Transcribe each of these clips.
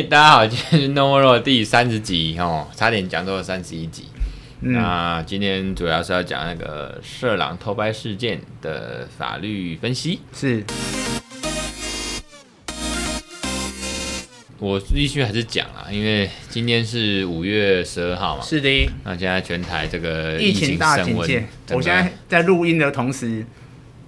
哎，大家好，今天是 No More 第三十集哦，差点讲到了三十一集。嗯、那今天主要是要讲那个色狼偷拍事件的法律分析。是，我必须还是讲啊，因为今天是五月十二号嘛。是的。那现在全台这个疫情大警戒，我现在在录音的同时，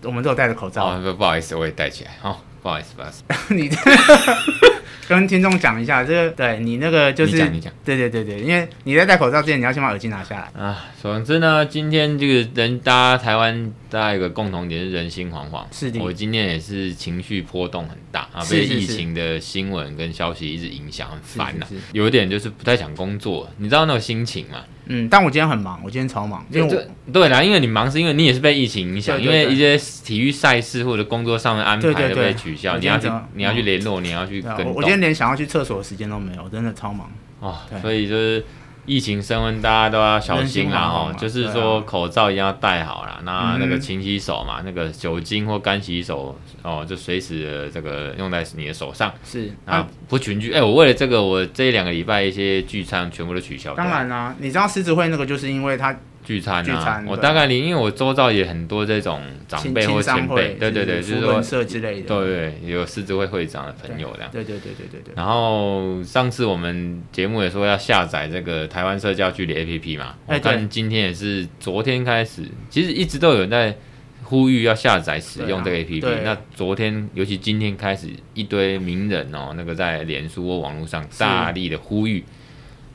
我们都有戴着口罩。哦，不不好意思，我也戴起来。好、哦，不好意思，不好意思。你。跟听众讲一下，这个对你那个就是，你讲你讲，对对对对，因为你在戴口罩之前，你要先把耳机拿下来啊。总之呢，今天这个人，大家台湾大家有个共同点是人心惶惶。是的，我今天也是情绪波动很大啊，被疫情的新闻跟消息一直影响，很烦呐。有一点就是不太想工作，你知道那种心情吗？嗯，但我今天很忙，我今天超忙，因为我对啦，因为你忙是因为你也是被疫情影响，因为一些体育赛事或者工作上的安排都被取消，你要去你要去联络，你要去跟。我今天连想要去厕所的时间都没有，真的超忙哦。所以就是。疫情升温，大家都要小心啦哦，就是说口罩一定要戴好啦，那那个勤洗手嘛，那个酒精或干洗手哦，就随时这个用在你的手上。是啊，不群聚，哎，我为了这个，我这两个礼拜一些聚餐全部都取消。当然啦，你知道狮子会那个，就是因为他。聚餐啊，我大概你，因为我周遭也很多这种长辈或前辈，对对对，就是说社之类的，对对，有狮子会会长的朋友这样，对对对对对对。然后上次我们节目也说要下载这个台湾社交距离 APP 嘛，我看今天也是昨天开始，其实一直都有人在呼吁要下载使用这个 APP。那昨天尤其今天开始，一堆名人哦，那个在脸书或网络上大力的呼吁。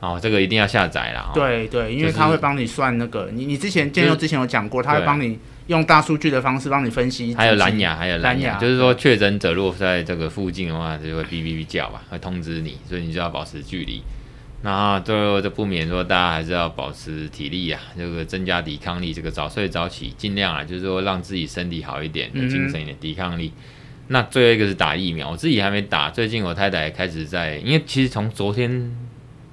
哦，这个一定要下载啦。对对，因为他会帮你算那个，你你之前建佑之前有讲过，他会帮你用大数据的方式帮你分析。还有蓝牙，还有蓝牙，就是说确诊者如果在这个附近的话，就会哔哔哔叫吧，会通知你，所以你就要保持距离。然后最后就不免说，大家还是要保持体力啊，这个增加抵抗力，这个早睡早起，尽量啊，就是说让自己身体好一点，有精神一点，抵抗力。那最后一个是打疫苗，我自己还没打，最近我太太开始在，因为其实从昨天。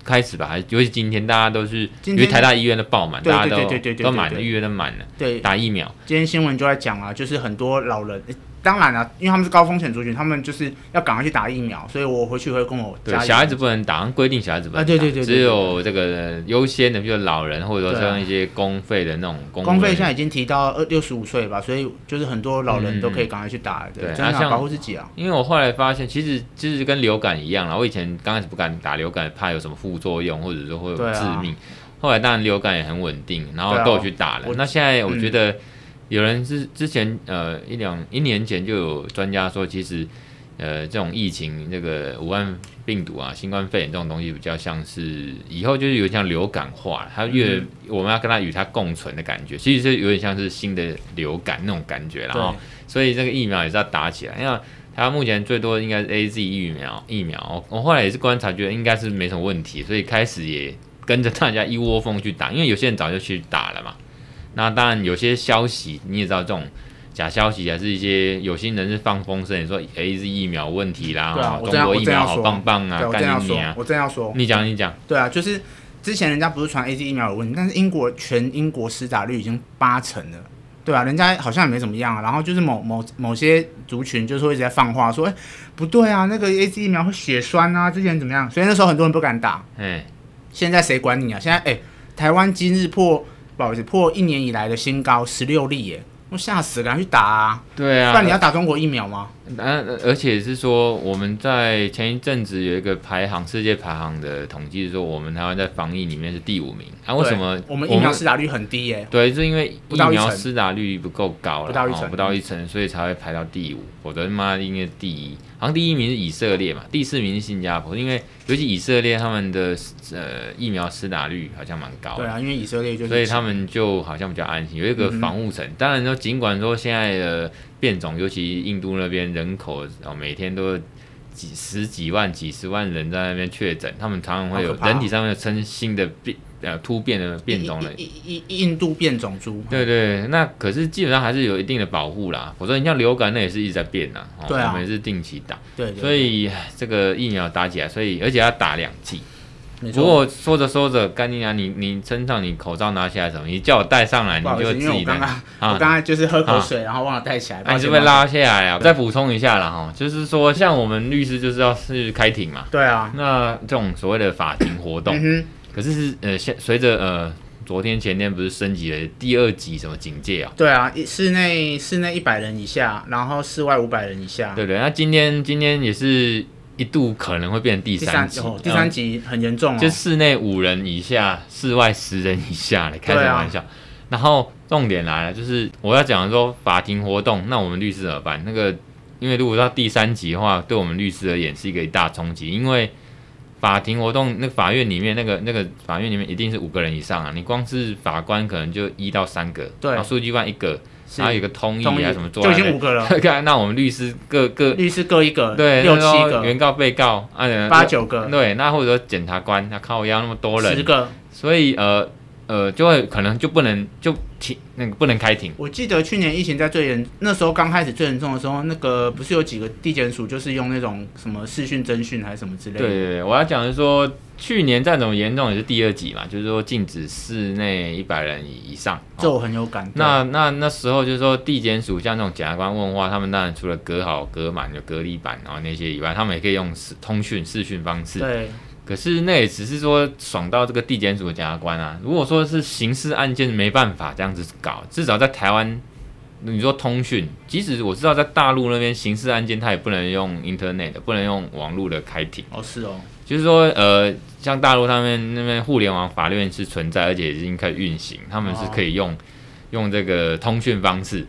开始吧，尤其今天大家都是因为台大医院都爆满，大家都都满了，预约都满了。对，打疫苗。今天新闻就在讲啊，就是很多老人。当然了、啊，因为他们是高风险族群，他们就是要赶快去打疫苗，所以我回去会跟我家。对，小孩子不能打，规定小孩子不能打。啊、对，对，对，对，对，对，只有这个优先的，比如老人或者说像一些公费的那种公。公费现在已经提到二六十五岁吧，所以就是很多老人都可以赶快去打。对，这样保护自己啊。因为我后来发现，其实其实跟流感一样啦。我以前刚开始不敢打流感，怕有什么副作用，或者说会有致命。啊、后来当然流感也很稳定，然后都有去打了。啊、那现在我觉得。嗯有人是之前呃一两一年前就有专家说，其实呃这种疫情这个武汉病毒啊，新冠肺炎这种东西比较像是以后就是有点像流感化，它越、嗯、我们要跟它与它共存的感觉，其实是有点像是新的流感那种感觉，然后所以这个疫苗也是要打起来，因为它目前最多应该是 AZ 疫苗疫苗，我后来也是观察觉得应该是没什么问题，所以开始也跟着大家一窝蜂去打，因为有些人早就去打了嘛。那当然，有些消息你也知道，这种假消息还是一些有心人是放风声，说 AZ 疫苗问题啦，啊、中国疫苗好棒棒啊，干你啊！我正要说，你讲你讲。对啊，就是之前人家不是传 AZ 疫苗有问题，但是英国全英国施打率已经八成了，对啊，人家好像也没怎么样啊。然后就是某某某些族群就是会一直在放话说，哎，不对啊，那个 AZ 疫苗会血栓啊，之前怎么样？所以那时候很多人不敢打。哎，现在谁管你啊？现在哎，台湾今日破。不好意思，破一年以来的新高，十六例耶！我吓死了，赶快去打啊！对啊，不然你要打中国疫苗吗？嗯、啊，而且是说我们在前一阵子有一个排行，世界排行的统计，是说我们台湾在防疫里面是第五名。啊，为什么我们疫苗施打率很低耶？对，是因为疫苗施打率不够高了，不到一成，不到一成，所以才会排到第五。否则妈应该是第一。好像第一名是以色列嘛，第四名是新加坡，因为尤其以色列他们的呃疫苗施打率好像蛮高的。对啊，因为以色列就所以他们就好像比较安心，有一个防护层。嗯、当然说，尽管说现在的变种，尤其印度那边人口哦每天都几十几万、几十万人在那边确诊，他们常常会有人体上面称新的变。呃，突变的变种的印印印度变种猪，对对，那可是基本上还是有一定的保护啦。否则你像流感，那也是一直在变呐。对啊，我们也是定期打。对，所以这个疫苗打起来，所以而且要打两剂。不过说着说着，干你娘，你你身上你口罩拿起来什么？你叫我戴上来，你就自己刚刚 我刚才就是喝口水，然后忘了戴起来，你是不是拉下来啊？再补充一下了哈，就是说像我们律师就是要是开庭嘛，对啊，那这种所谓的法庭活动，可是是呃现随着呃。昨天前天不是升级了第二级什么警戒啊？对啊，室内室内一百人以下，然后室外五百人以下。对对，那今天今天也是一度可能会变成第三级，第三级很严重哦。就室内五人以下，室外十人以下，开什么玩笑？啊、然后重点来了，就是我要讲说法庭活动，那我们律师怎么办？那个因为如果到第三级的话，对我们律师而言是一个一大冲击，因为。法庭活动，那个法院里面那个那个法院里面一定是五个人以上啊！你光是法官可能就一到三个，对，然后书记官一个，然后有个通译还是什么做，就已经五个了。那我们律师各各律师各一个，对，六七个，原告被告啊，八九个，对，那或者说检察官，他靠要那么多人，十个，所以呃。呃，就会可能就不能就停那个不能开庭。我记得去年疫情在最严，那时候刚开始最严重的时候，那个不是有几个地检署就是用那种什么视讯侦讯还是什么之类的。对对对，我要讲的是说，去年再怎么严重也是第二级嘛，就是说禁止室内一百人以以上。这我很有感。那那那时候就是说地检署像那种检察官问话，他们当然除了隔好隔满有隔离板然后那些以外，他们也可以用视通讯视讯方式。对。可是那也只是说爽到这个地检署的检察官啊。如果说是刑事案件，没办法这样子搞。至少在台湾，你说通讯，即使我知道在大陆那边刑事案件，他也不能用 Internet，不能用网络的开庭。哦，是哦。就是说，呃，像大陆他们那边互联网法院是存在，而且已经开始运行，他们是可以用、哦、用这个通讯方式。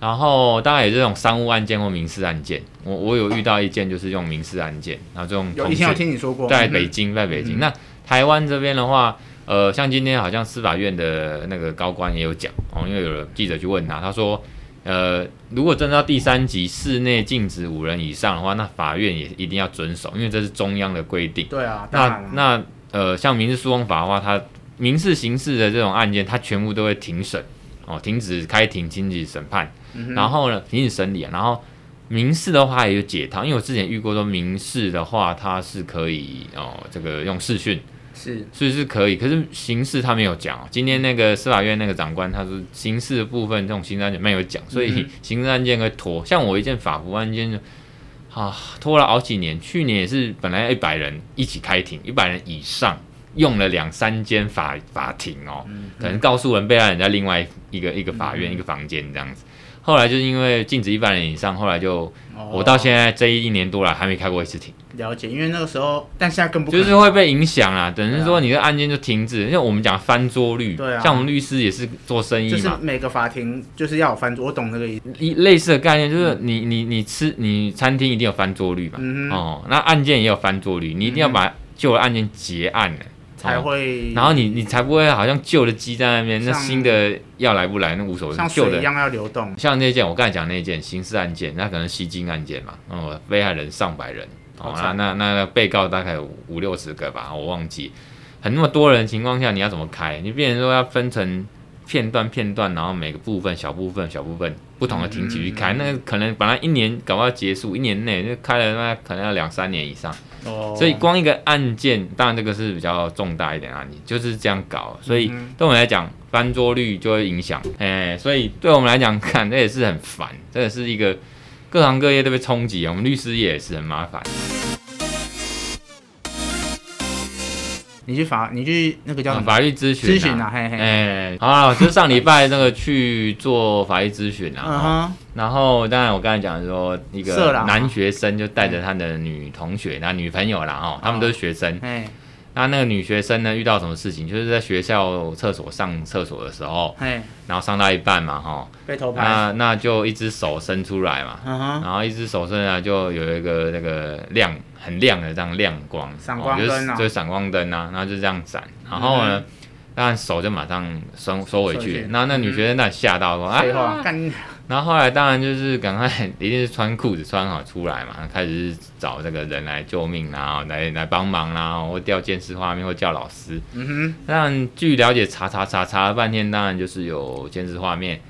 然后当然也是这种商务案件或民事案件，我我有遇到一件就是用民事案件，然后这种有以前有听你说过，在北京，在北京。嗯、那台湾这边的话，呃，像今天好像司法院的那个高官也有讲哦，因为有记者去问他，他说，呃，如果真的到第三级室内禁止五人以上的话，那法院也一定要遵守，因为这是中央的规定。对啊，那那呃，像民事诉讼法的话，它民事刑事的这种案件，它全部都会庭审哦，停止开庭，停止审判。然后呢，停止审理啊。然后民事的话也有解套，因为我之前遇过说民事的话，它是可以哦，这个用视讯是，所以是可以。可是刑事他没有讲。哦今天那个司法院那个长官他说，刑事的部分这种刑事案件没有讲，所以刑事案件会拖。像我一件法服案件，啊，拖了好几年。去年也是本来一百人一起开庭，一百人以上，用了两三间法法庭哦，可能告诉人被害人在另外一个一个法院一个房间这样子。后来就是因为禁止一百人以上，后来就、哦、我到现在这一年多了还没开过一次庭。了解，因为那个时候，但现在更不就是会被影响啊。等于说你的案件就停止，因为我们讲翻桌率，对啊，像我们律师也是做生意嘛，就是每个法庭就是要有翻桌，我懂那个意思。一类似的概念就是你你你吃你餐厅一定有翻桌率嘛，嗯、哦，那案件也有翻桌率，你一定要把旧的案件结案了。才会，然后你你才不会好像旧的鸡在那边，那新的要来不来那无所谓，像旧的一样要流动。像那件我刚才讲那件刑事案件，那可能吸金案件嘛，哦，被害人上百人，哦，那那那被告大概有五六十个吧，我忘记，很那么多人的情况下，你要怎么开？你变成说要分成片段片段，然后每个部分小部分小部分不同的庭级去开，嗯嗯嗯，那可能本来一年搞不好结束，一年内就开了，那可能要两三年以上。哦，所以光一个案件，当然这个是比较重大一点案件，就是这样搞。所以对我们来讲，翻桌率就会影响。哎，所以对我们来讲，看这也是很烦，这也是一个各行各业都被冲击。我们律师业也是很麻烦。你去法，你去那个叫什么？法律咨询咨询啊，嘿嘿。哎，好啊，就是上礼拜那个去做法律咨询啊。嗯哼。然后，当然我刚才讲说，一个男学生就带着他的女同学，那女朋友啦哦，他们都是学生。哎。那那个女学生呢，遇到什么事情？就是在学校厕所上厕所的时候，然后上到一半嘛，哈，被偷拍。那那就一只手伸出来嘛，然后一只手伸出来就有一个那个亮。很亮的这样亮光，闪光灯啊，就是闪光灯啊，然后就这样闪，然后呢，当然手就马上收收回去，那那女学生那吓到说啊，然后后来当然就是赶快一定是穿裤子穿好出来嘛，开始找这个人来救命，然后来来帮忙啦，或调监视画面，或叫老师。嗯哼，那据了解查查查查了半天，当然就是有监视画面。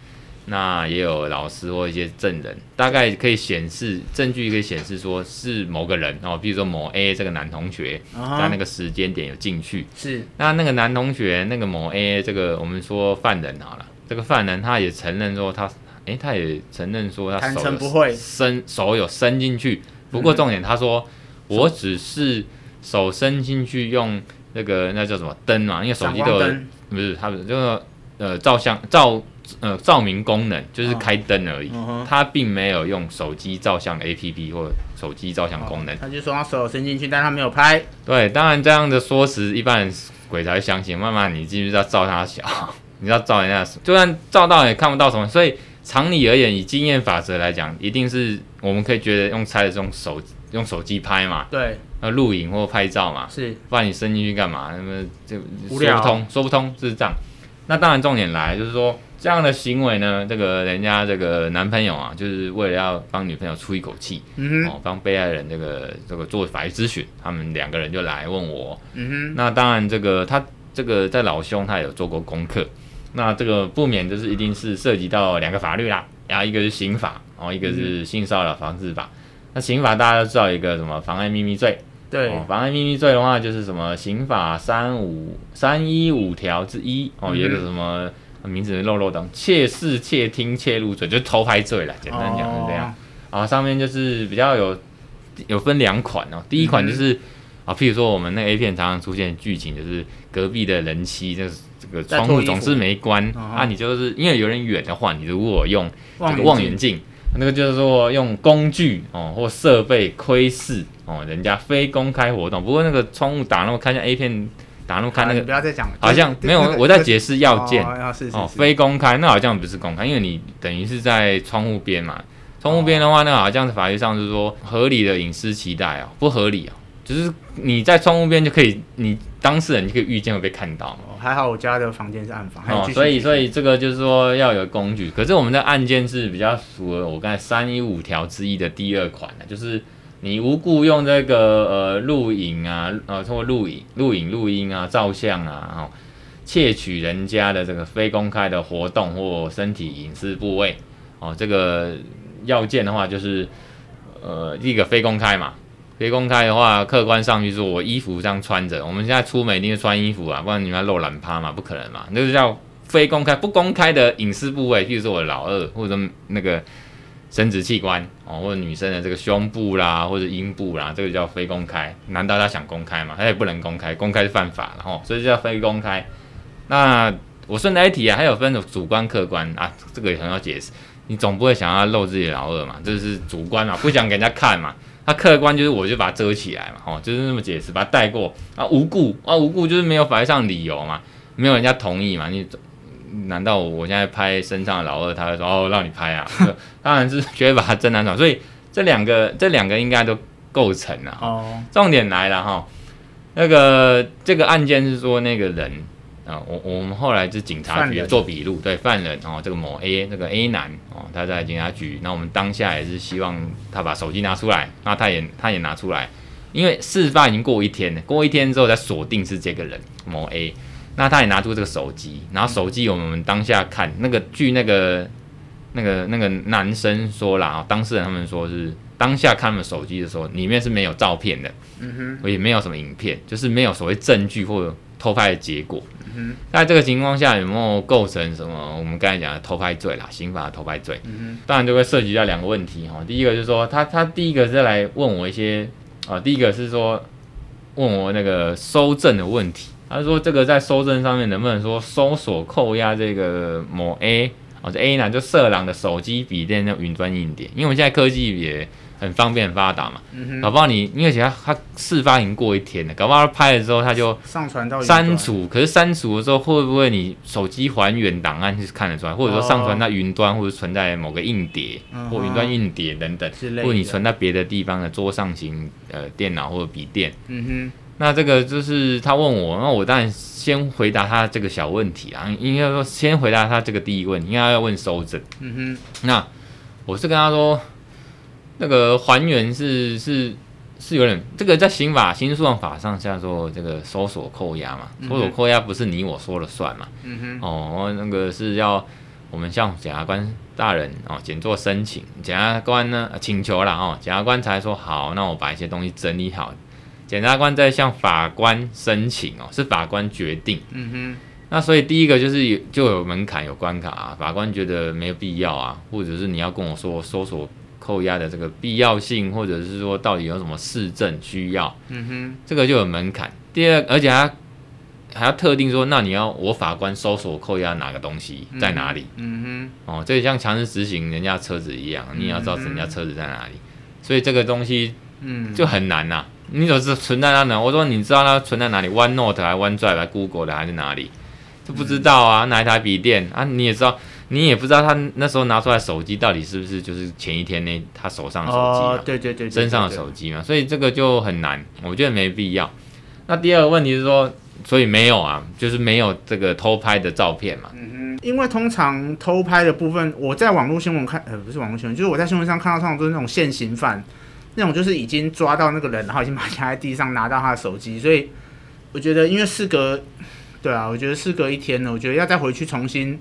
那也有老师或一些证人，大概可以显示证据，可以显示说是某个人哦，比如说某 A 这个男同学在那个时间点有进去。是。那那个男同学，那个某 A 这个我们说犯人好了，这个犯人他也承认说他，诶，他也承认说他手不会伸手有伸进去，不过重点他说我只是手伸进去用那个那叫什么灯嘛，因为手机都有，不是他们就是呃照相照。呃，照明功能就是开灯而已，哦、他并没有用手机照相 APP 或手机照相功能。哦、他就说他手伸进去，但他没有拍。对，当然这样的说辞，一般人鬼才会相信。慢慢你继续要照他小，你要照人家，就算照到也看不到什么。所以常理而言，以经验法则来讲，一定是我们可以觉得用猜的这种手用手机拍嘛，对，那录影或拍照嘛，是，不然你伸进去干嘛？那么就说不通，说不通，就是这样。那当然重点来就是说。这样的行为呢，这个人家这个男朋友啊，就是为了要帮女朋友出一口气，嗯、哼哦，帮被害人这个这个做法律咨询，他们两个人就来问我。嗯哼，那当然这个他这个在老兄他有做过功课，那这个不免就是一定是涉及到两个法律啦，然后一个是刑法，然后一个是性骚扰防治法。嗯、那刑法大家都知道一个什么妨碍秘密罪，对，哦、妨碍秘密罪的话就是什么刑法三五三一五条之一哦，有一个什么。名字漏漏等，窃视、窃听、窃录罪，就偷拍罪了。简单讲是这样。啊、哦，上面就是比较有有分两款哦。第一款就是啊、嗯，譬如说我们那 A 片常常出现剧情，就是隔壁的人妻，就是这个窗户总是没关啊。你就是因为有点远的话，你如果用这个望远镜，那个就是说用工具哦或设备窥视哦人家非公开活动。不过那个窗户打那么看一下 A 片。打那么开那个，不要再讲了。好像没有，我在解释要件哦，非公开，那好像不是公开，因为你等于是在窗户边嘛。窗户边的话，那好像是法律上是说合理的隐私期待哦，不合理哦，就是你在窗户边就可以，你当事人就可以预见会被看到。还好我家的房间是暗房，哦，所以所以这个就是说要有工具。可是我们的案件是比较符合我刚才三一五条之一的第二款的，就是。你无故用这个呃录影啊，呃通过录影、录影、录音啊、照相啊，哦，窃取人家的这个非公开的活动或身体隐私部位，哦，这个要件的话就是，呃，第一个非公开嘛，非公开的话，客观上就是说我衣服这样穿着，我们现在出门一定是穿衣服啊，不然你们要露懒趴嘛，不可能嘛，那个叫非公开、不公开的隐私部位，譬如说我老二或者那个。生殖器官哦，或者女生的这个胸部啦，或者阴部啦，这个叫非公开。难道他想公开吗？他也不能公开，公开是犯法的吼，所以叫非公开。那我顺带一提啊，还有分主观客观啊，这个也很好解释。你总不会想要露自己老二嘛，这是主观嘛，不想给人家看嘛。他客观就是我就把它遮起来嘛，哦，就是那么解释，把它带过啊，无故啊，无故就是没有法律上理由嘛，没有人家同意嘛，你。难道我现在拍身上的老二，他会说哦，让你拍啊？当然是绝对把他真难找。所以这两个这两个应该都构成了。哦，重点来了哈，那个这个案件是说那个人啊，我我们后来是警察局做笔录，对犯人哦，这个某 A 这个 A 男哦，他在警察局，那我们当下也是希望他把手机拿出来，那他也他也拿出来，因为事发已经过一天了，过一天之后再锁定是这个人某 A。那他也拿出这个手机，然后手机我们当下看那个，据那个那个那个男生说啦，当事人他们说是当下看他们手机的时候，里面是没有照片的，嗯哼，也没有什么影片，就是没有所谓证据或者偷拍的结果。嗯哼，在这个情况下有没有构成什么我们刚才讲的偷拍罪啦，刑法的偷拍罪？嗯哼，当然就会涉及到两个问题哈。第一个就是说他他第一个是来问我一些啊，第一个是说问我那个搜证的问题。他说：“这个在搜证上面能不能说搜索扣押这个某 A 哦，这 A 呢就色狼的手机、笔电、那云端硬碟，因为我们现在科技也很方便、很发达嘛。嗯、搞不好你，因为其他他事发已经过一天了，搞不好他拍了之后他就上传到删除，可是删除的时候会不会你手机还原档案是看得出来，或者说上传到云端，或者存在某个硬碟、哦、或云端硬碟等等，或者你存在别的地方的桌上型呃电脑或者笔电。嗯哼。”那这个就是他问我，那我当然先回答他这个小问题啊，应该说先回答他这个第一个问题，应该要问收证。嗯哼，那我是跟他说，那个还原是是是有点，这个在刑法刑事诉讼法上叫做这个搜索扣押嘛，搜索扣押不是你我说了算嘛。嗯哼，哦，那个是要我们向检察官大人哦，检做申请，检察官呢请求了哦，检察官才说好，那我把一些东西整理好，检察官再向法官申请哦，是法官决定。嗯哼。那所以第一个就是有就有门槛有关卡啊，法官觉得没有必要啊，或者是你要跟我说搜索扣押的这个必要性，或者是说到底有什么市政需要，嗯哼，这个就有门槛。第二，而且还还要特定说，那你要我法官搜索扣押哪个东西在哪里，嗯哼，哦，这个像强制执行人家车子一样，你也要知道人家车子在哪里，所以这个东西，嗯，就很难呐、啊。你总是存在哪呢？我说你知道它存在哪里？OneNote 还是 OneDrive 还是 Google 的还是哪里？就不知道啊，哪一台笔电啊？你也知道，你也不知道他那时候拿出来手机到底是不是就是前一天那他手上的手机嘛？对对对，身上的手机嘛，所以这个就很难，我觉得没必要。那第二个问题是说，所以没有啊，就是没有这个偷拍的照片嘛。嗯哼，因为通常偷拍的部分，我在网络新闻看，呃，不是网络新闻，就是我在新闻上看到，通常都是那种现行犯，那种就是已经抓到那个人，然后已经把他压在地上，拿到他的手机，所以我觉得，因为事隔。对啊，我觉得事隔一天了，我觉得要再回去重新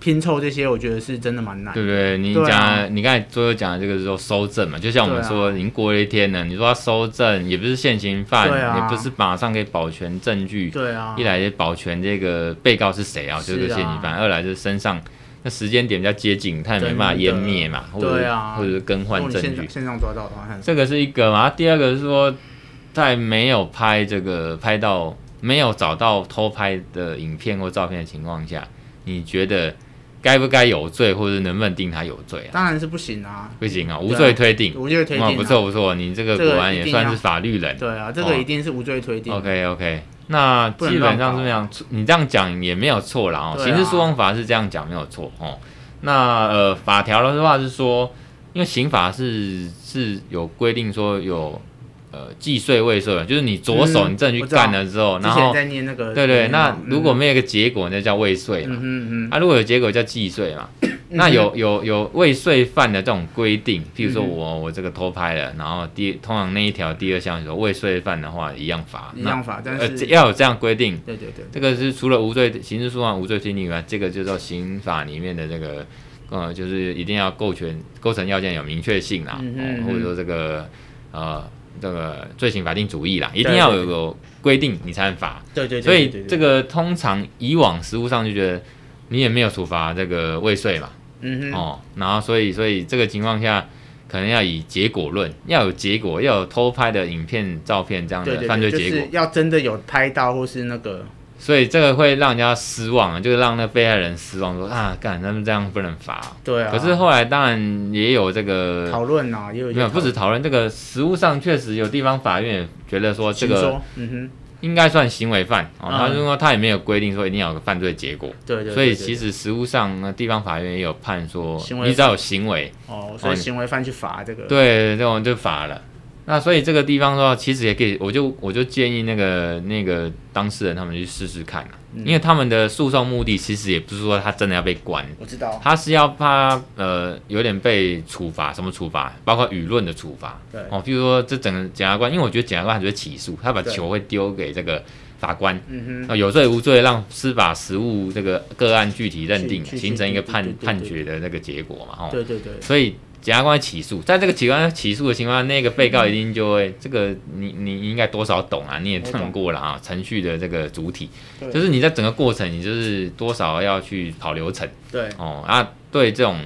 拼凑这些，我觉得是真的蛮难。对不对？你讲，啊、你刚才最后讲的这个是说收证嘛，就像我们说，已经过了一天了，你说要收证，也不是现行犯，啊、也不是马上可以保全证据。对啊。一来是保全这个被告是谁啊，就是个现行犯；啊、二来就是身上那时间点比较接近，他也没办法湮灭嘛，或者、啊、或者是更换证据。线上抓到的话，这个是一个嘛。第二个是说，在没有拍这个拍到。没有找到偷拍的影片或照片的情况下，你觉得该不该有罪，或者能不能定他有罪啊？当然是不行啊，不行啊，无罪推定，无罪推定，不错不错，你这个果然也算是法律人。对啊，这个一定是无罪推定。OK OK，那基本上是这样，你这样讲也没有错啦。哦。刑事诉讼法是这样讲没有错哦。那呃法条的话是说，因为刑法是是有规定说有。呃，既遂未遂，就是你左手你正去干了之后，然后对对，那如果没有一个结果，那叫未遂嘛。嗯嗯。啊，如果有结果叫既遂嘛。那有有有未遂犯的这种规定，譬如说我我这个偷拍了，然后第通常那一条第二项说未遂犯的话一样罚。一样罚，但是要有这样规定。对对对。这个是除了无罪刑事诉讼无罪推定以外，这个就是刑法里面的这个呃，就是一定要构成构成要件有明确性啊，或者说这个呃。这个罪刑法定主义啦，一定要有个规定，你才能罚。对对，所以这个通常以往实务上就觉得你也没有处罚这个未遂嘛。嗯哼。哦，然后所以所以这个情况下，可能要以结果论，要有结果，要有偷拍的影片、照片这样的犯罪结果，就是要真的有拍到或是那个。所以这个会让人家失望啊，就是让那被害人失望说，说啊，干他们这样不能罚。对啊。可是后来当然也有这个讨论啊，也有没有不止讨论，这个实务上确实有地方法院觉得说这个嗯哼应该算行为犯哦，他就说他也没有规定说一定要有个犯罪结果。对对。所以其实实务上地方法院也有判说，你只要有行为哦，所以行为犯去罚这个。对，这种就罚了。那所以这个地方的话，其实也可以，我就我就建议那个那个当事人他们去试试看啊，嗯、因为他们的诉讼目的其实也不是说他真的要被关，我知道，他是要怕呃有点被处罚，什么处罚？包括舆论的处罚，对。哦，比如说这整个检察官，因为我觉得检察官还是会起诉，他把球会丢给这个法官，嗯哼，有罪无罪让司法实务这个个案具体认定，形成一个判判决的那个结果嘛，哦，对对对，所以。检察官起诉，在这个检察官起诉的情况下，那个被告一定就会、嗯、这个你你应该多少懂啊，你也看过了啊，程序的这个主体，就是你在整个过程，你就是多少要去跑流程，对。哦啊，对这种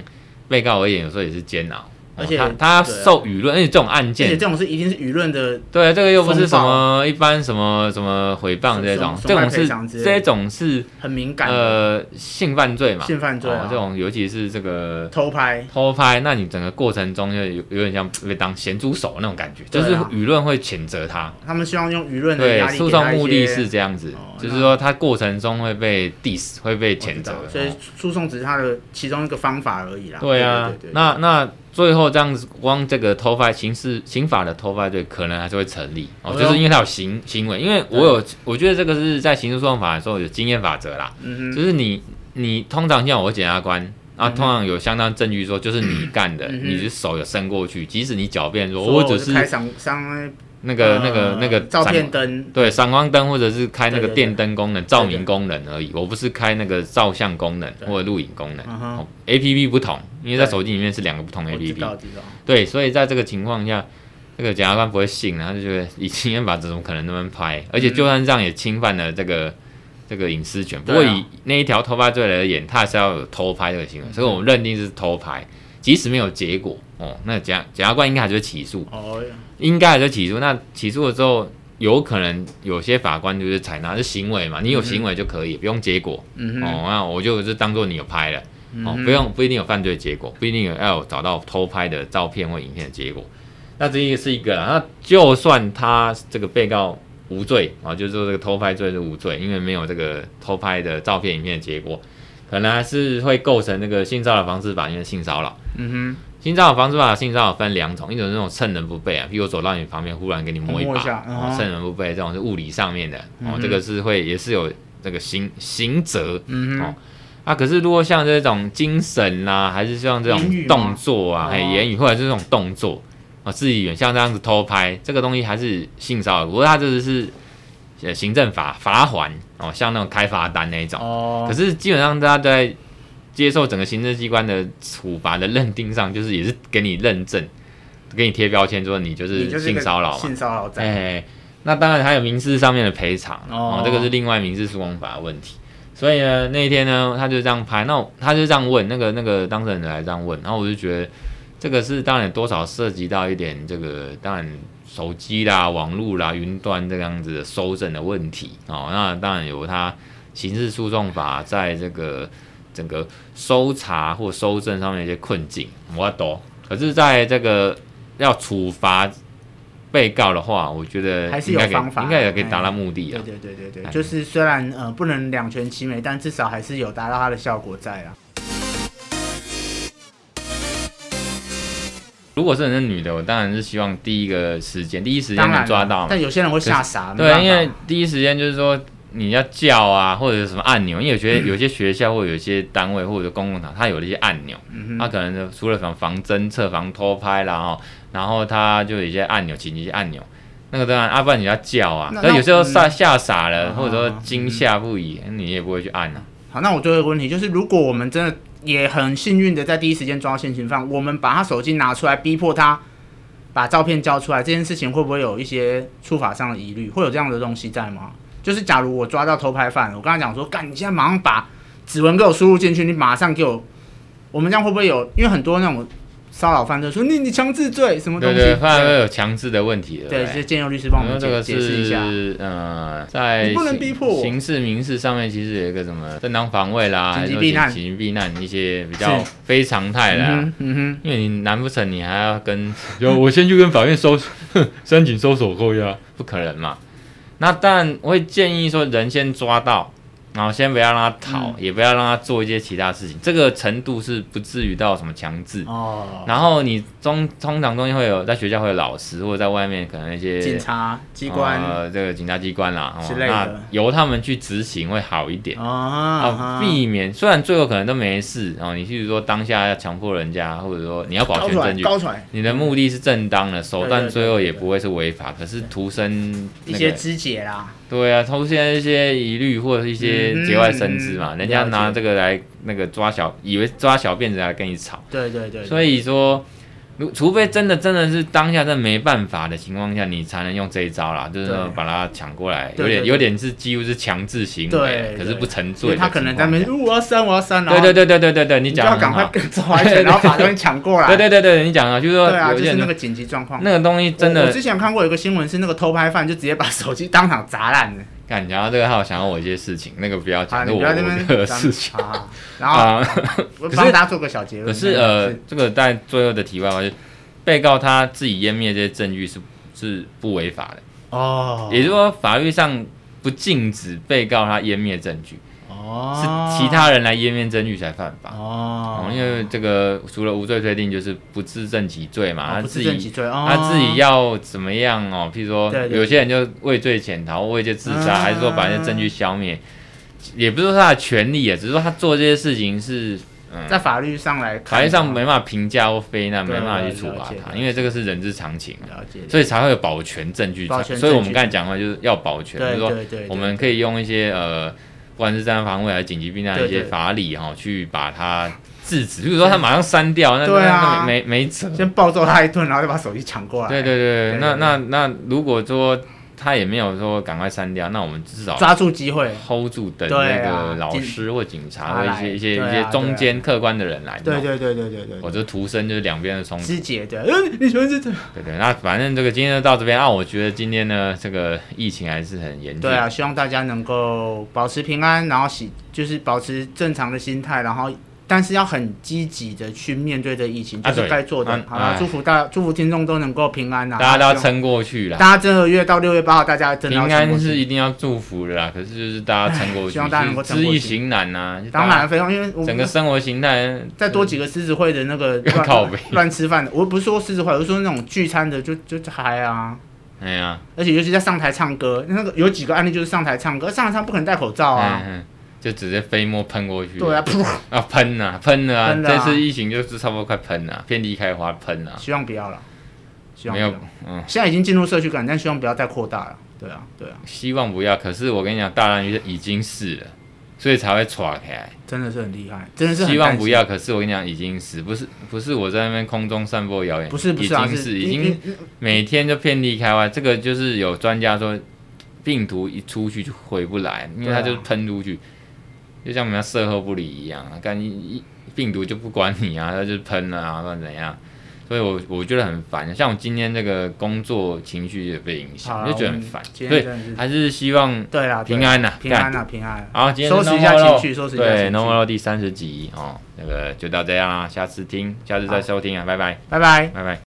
被告而言，有时候也是煎熬。而且他他受舆论，而且这种案件，而且这种是一定是舆论的。对，这个又不是什么一般什么什么诽谤这种，这种是这种是很敏感呃性犯罪嘛，性犯罪啊，这种尤其是这个偷拍偷拍，那你整个过程中就有有点像被当咸猪手那种感觉，就是舆论会谴责他。他们希望用舆论。对，诉讼目的是这样子，就是说他过程中会被 diss，会被谴责。所以诉讼只是他的其中一个方法而已啦。对啊，那那。最后这样子，光这个偷拍刑事刑法的偷拍罪可能还是会成立。哦，就是因为他有行行为，因为我有，我觉得这个是在刑事诉讼法的时候有经验法则啦，就是你你通常像我检察官啊，通常有相当证据说就是你干的，你的手有伸过去，即使你狡辩说我只是开伤伤那个、那个、那个照片灯，对，闪光灯或者是开那个电灯功能、照明功能而已。我不是开那个照相功能或者录影功能。哦，A P P 不同，因为在手机里面是两个不同 A P P。对，所以在这个情况下，这个检察官不会信，然后就觉得以经验法这种可能那么拍，而且就算这样也侵犯了这个这个隐私权。不过以那一条偷拍罪而言，他还是要有偷拍这个行为，所以我们认定是偷拍，即使没有结果哦，那检检察官应该还是会起诉。哦。应该还是起诉，那起诉了之后，有可能有些法官就是采纳是行为嘛，你有行为就可以，嗯、不用结果。嗯、哦，那我就是当做你有拍了，嗯、哦，不用不一定有犯罪结果，不一定有要找到偷拍的照片或影片的结果。那这个是一个，那就算他这个被告无罪啊，就是说这个偷拍罪是无罪，因为没有这个偷拍的照片、影片的结果，可能还是会构成那个性骚扰防治法，因为性骚扰。嗯哼。性骚扰防治法，性骚扰分两种，一种是那种趁人不备啊，譬如走到你旁边，忽然给你摸一把，一哦、趁人不备，这种是物理上面的，嗯、哦，这个是会也是有这个刑刑责，嗯哼。哦，啊，可是如果像这种精神啦、啊，还是像这种动作啊，还有言语或者是这种动作啊，自己远像这样子偷拍，这个东西还是性骚扰，不过它这个是呃行政法罚款哦，像那种开罚单那一种，哦，可是基本上大家都在。接受整个行政机关的处罚的认定上，就是也是给你认证，给你贴标签，说你就是性骚扰嘛。性骚扰在。哎，那当然还有民事上面的赔偿哦，这个是另外民事诉讼法的问题。所以呢，那一天呢，他就这样拍，那他就这样问那个那个当事人来这样问，然后我就觉得这个是当然多少涉及到一点这个当然手机啦、网络啦、云端这样子的搜证的问题哦。那当然有他刑事诉讼法在这个。整个搜查或搜证上面一些困境，我懂。可是，在这个要处罚被告的话，我觉得还是有方法，应该也可以达到目的啊。对对对对对，就是虽然呃不能两全其美，但至少还是有达到它的效果在啊。如果是人是女的，我当然是希望第一个时间，第一时间能抓到。但有些人会吓傻。对，因为第一时间就是说。你要叫啊，或者是什么按钮？因为有些有些学校或者有些单位或者公共场，它有一些按钮，它、嗯哼啊、可能除了防防侦测、防偷拍啦，哈，然后它就有一些按钮，紧急按钮。那个当然，阿、啊、不然你要叫啊，那有时候吓吓傻了，嗯、或者说惊吓不已，嗯、你也不会去按啊。好，那我最后一个问题就是，如果我们真的也很幸运的在第一时间抓到现行犯，我们把他手机拿出来，逼迫他把照片交出来，这件事情会不会有一些处罚上的疑虑？会有这样的东西在吗？就是假如我抓到偷拍犯，我跟他讲说，干，你现在马上把指纹给我输入进去，你马上给我，我们这样会不会有？因为很多那种骚扰犯就说你你强制罪什么东西？对对，怕会有强制的问题的。对，就建佑律师帮我们解解释一下。呃，在不能逼迫我刑事民事上面，其实有一个什么正当防卫啦，紧急避难、紧急避难一些比较非常态的。嗯哼，因为你难不成你还要跟，就我先去跟法院搜，申请搜索扣押，不可能嘛。那当然，我会建议说，人先抓到。然后先不要让他逃，嗯、也不要让他做一些其他事情，这个程度是不至于到什么强制。哦。然后你中通常中间会有在学校会有老师，或者在外面可能一些警察机关，呃，这个警察机关啦，哦，那由他们去执行会好一点。哦。避免虽然最后可能都没事，然后你譬如说当下要强迫人家，或者说你要保全证据，你的目的是正当的，手段最后也不会是违法，可是徒生一些肢解啦。对啊，出现一些疑虑或者是一些节外生枝嘛，嗯、人家拿这个来那个抓小，以为抓小辫子来跟你吵。对对对，对。所以说，如除非真的真的是当下真的没办法的情况下，你才能用这一招啦，就是说把他抢过来，有点有点是几乎是强制行为，可是不沉醉。他可能在那边，我要删，我要删。对对对对对对对，你讲。要赶快抓起来，然后把东西抢过来。对对对对，你讲啊，就是说，对啊，就是那个紧急状况，那个东西真的我。我之前看过有个新闻，是那个偷拍犯就直接把手机当场砸烂了。干，讲到这个，还有想要我一些事情，那个不要讲，我我的事情。然后，我帮大家做个小结论。可是呃，这个在最后的题外话，就被告他自己湮灭这些证据是是不违法的哦。也就是说，法律上不禁止被告他湮灭证据。哦，是其他人来湮灭证据才犯法哦，因为这个除了无罪推定，就是不自证其罪嘛，他自己他自己要怎么样哦？譬如说，有些人就畏罪潜逃，畏罪自杀，还是说把那些证据消灭，也不是说他的权利啊，只是说他做这些事情是嗯，在法律上来看，法律上没办法评价或非难，没办法去处罚他，因为这个是人之常情，了解，所以才会有保全证据。所以我们刚才讲的就是要保全，就是说我们可以用一些呃，不管是正当防卫还是紧急避难一些法理哈，去把它制止。比如说他马上删掉，那那没没辙，先暴揍他一顿，然后就把手机抢过来。对对对，那那那如果说。他也没有说赶快删掉，那我们至少抓住机会，hold 住等那个老师或警察或一些一些一些中间客观的人来。对对对对对对。我这图生就是两边的冲突。肢解的，嗯，你说是这。对 对，那反正这个今天就到这边啊。我觉得今天呢，这个疫情还是很严峻。对啊，希望大家能够保持平安，然后喜就是保持正常的心态，然后。但是要很积极的去面对这疫情，就是该做的。啊、好了，祝福大，祝福听众都能够平安呐！大家都要撑过去啦！大家这个月到六月八号，大家真的要平安是一定要祝福的啦。可是就是大家撑过去，希望大家能够撑过去。知易行难呐、啊，当然非常，因为整个生活形态再多几个狮子会的那个 乱乱吃饭的，我不是说狮子会，我是说那种聚餐的就就嗨啊！哎呀，而且尤其在上台唱歌，那个有几个案例就是上台唱歌，上台唱不可能戴口罩啊。就直接飞沫喷过去，对啊，噗啊喷啊喷啊！这次疫情就是差不多快喷了，遍地开花喷啊！希望不要了，希望没有，嗯，现在已经进入社区感染，但希望不要再扩大了。对啊，对啊，希望不要。可是我跟你讲，大蓝鱼已经是了，所以才会闯开来，真的是很厉害，真的是希望不要。可是我跟你讲，已经是不是不是我在那边空中散播谣言，不是不是，已经是已经每天就遍地开花。这个就是有专家说，病毒一出去就回不来，因为它就喷出去。就像我们要售后不理一样，干一病毒就不管你啊，它就喷了啊，或者怎样，所以我我觉得很烦。像我今天这个工作情绪也被影响，就觉得很烦。所以还是希望对啦平安呐，平安呐，平安。好，今天收拾一下情绪，收拾一下情绪。对，NOMO 第三十集哦，那个就到这样啦，下次听，下次再收听啊，拜拜，拜拜，拜拜。